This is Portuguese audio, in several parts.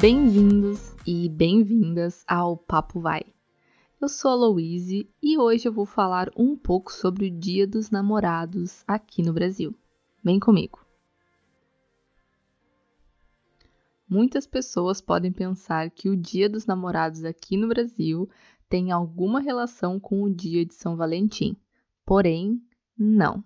Bem-vindos e bem-vindas ao Papo Vai. Eu sou a Louise e hoje eu vou falar um pouco sobre o Dia dos Namorados aqui no Brasil. Vem comigo. Muitas pessoas podem pensar que o Dia dos Namorados aqui no Brasil tem alguma relação com o Dia de São Valentim. Porém, não.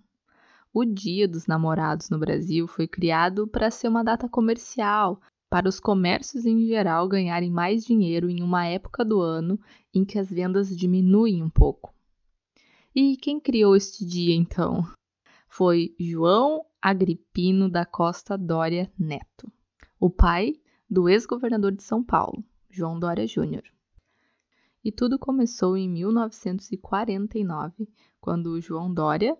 O Dia dos Namorados no Brasil foi criado para ser uma data comercial, para os comércios em geral ganharem mais dinheiro em uma época do ano em que as vendas diminuem um pouco. E quem criou este dia então? Foi João Agripino da Costa Dória Neto, o pai do ex-governador de São Paulo, João Dória Júnior. E tudo começou em 1949, quando João Dória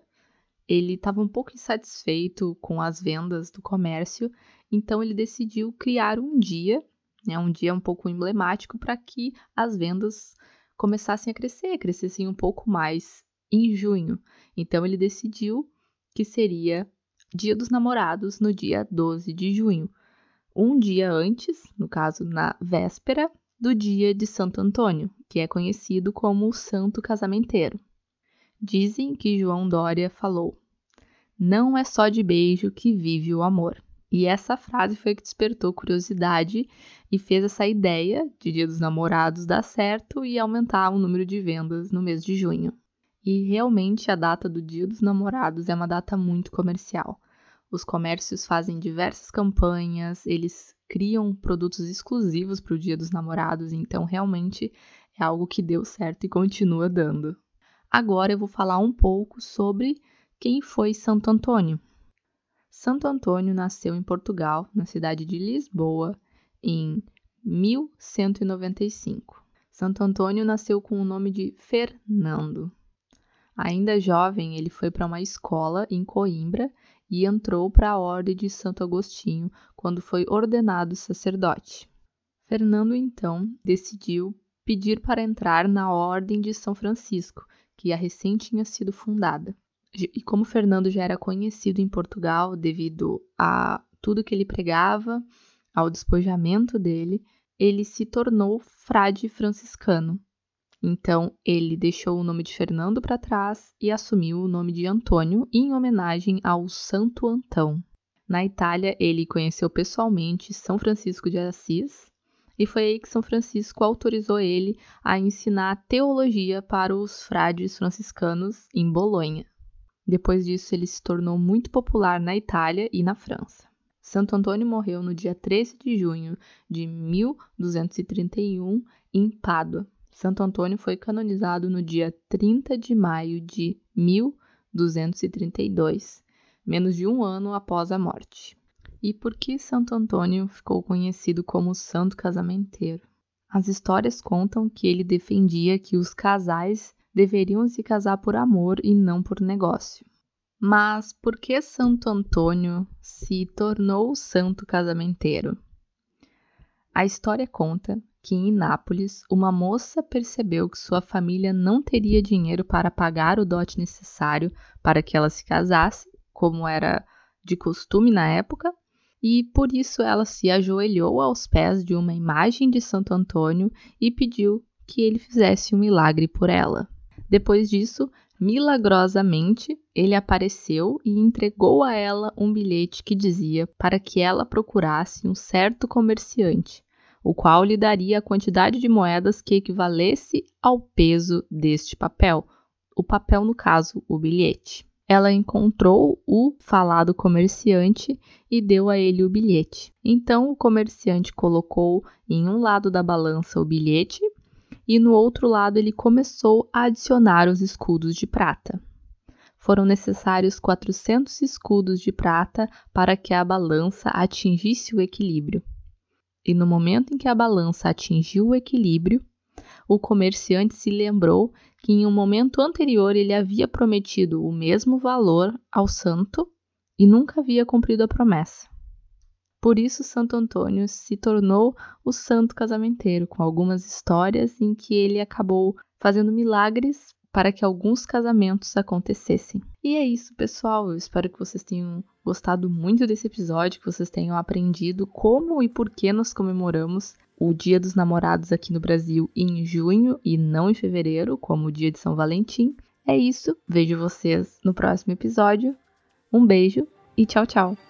ele estava um pouco insatisfeito com as vendas do comércio então ele decidiu criar um dia, né, um dia um pouco emblemático para que as vendas começassem a crescer, crescessem um pouco mais em junho. Então ele decidiu que seria Dia dos Namorados no dia 12 de junho, um dia antes, no caso na véspera do dia de Santo Antônio, que é conhecido como o Santo Casamenteiro. Dizem que João Dória falou: Não é só de beijo que vive o amor. E essa frase foi que despertou curiosidade e fez essa ideia de Dia dos Namorados dar certo e aumentar o número de vendas no mês de junho. E realmente a data do Dia dos Namorados é uma data muito comercial. Os comércios fazem diversas campanhas, eles criam produtos exclusivos para o Dia dos Namorados, então realmente é algo que deu certo e continua dando. Agora eu vou falar um pouco sobre quem foi Santo Antônio. Santo Antônio nasceu em Portugal, na cidade de Lisboa, em 1195. Santo Antônio nasceu com o nome de Fernando. Ainda jovem, ele foi para uma escola em Coimbra e entrou para a Ordem de Santo Agostinho quando foi ordenado sacerdote. Fernando então decidiu pedir para entrar na Ordem de São Francisco, que a recém tinha sido fundada. E como Fernando já era conhecido em Portugal devido a tudo que ele pregava, ao despojamento dele, ele se tornou frade franciscano. Então, ele deixou o nome de Fernando para trás e assumiu o nome de Antônio em homenagem ao Santo Antão. Na Itália, ele conheceu pessoalmente São Francisco de Assis e foi aí que São Francisco autorizou ele a ensinar teologia para os frades franciscanos em Bolonha. Depois disso, ele se tornou muito popular na Itália e na França. Santo Antônio morreu no dia 13 de junho de 1231 em Pádua. Santo Antônio foi canonizado no dia 30 de maio de 1232, menos de um ano após a morte. E por que Santo Antônio ficou conhecido como Santo Casamenteiro? As histórias contam que ele defendia que os casais deveriam se casar por amor e não por negócio. Mas por que Santo Antônio se tornou santo casamenteiro? A história conta que em Nápoles uma moça percebeu que sua família não teria dinheiro para pagar o dote necessário para que ela se casasse, como era de costume na época, e por isso ela se ajoelhou aos pés de uma imagem de Santo Antônio e pediu que ele fizesse um milagre por ela. Depois disso, milagrosamente, ele apareceu e entregou a ela um bilhete que dizia para que ela procurasse um certo comerciante, o qual lhe daria a quantidade de moedas que equivalesse ao peso deste papel. O papel, no caso, o bilhete. Ela encontrou o falado comerciante e deu a ele o bilhete. Então o comerciante colocou em um lado da balança o bilhete e no outro lado ele começou a adicionar os escudos de prata. Foram necessários 400 escudos de prata para que a balança atingisse o equilíbrio. E no momento em que a balança atingiu o equilíbrio, o comerciante se lembrou que em um momento anterior ele havia prometido o mesmo valor ao santo e nunca havia cumprido a promessa. Por isso, Santo Antônio se tornou o santo casamenteiro, com algumas histórias em que ele acabou fazendo milagres para que alguns casamentos acontecessem. E é isso, pessoal. Eu espero que vocês tenham gostado muito desse episódio, que vocês tenham aprendido como e por que nós comemoramos o Dia dos Namorados aqui no Brasil em junho e não em fevereiro, como o Dia de São Valentim. É isso. Vejo vocês no próximo episódio. Um beijo e tchau, tchau.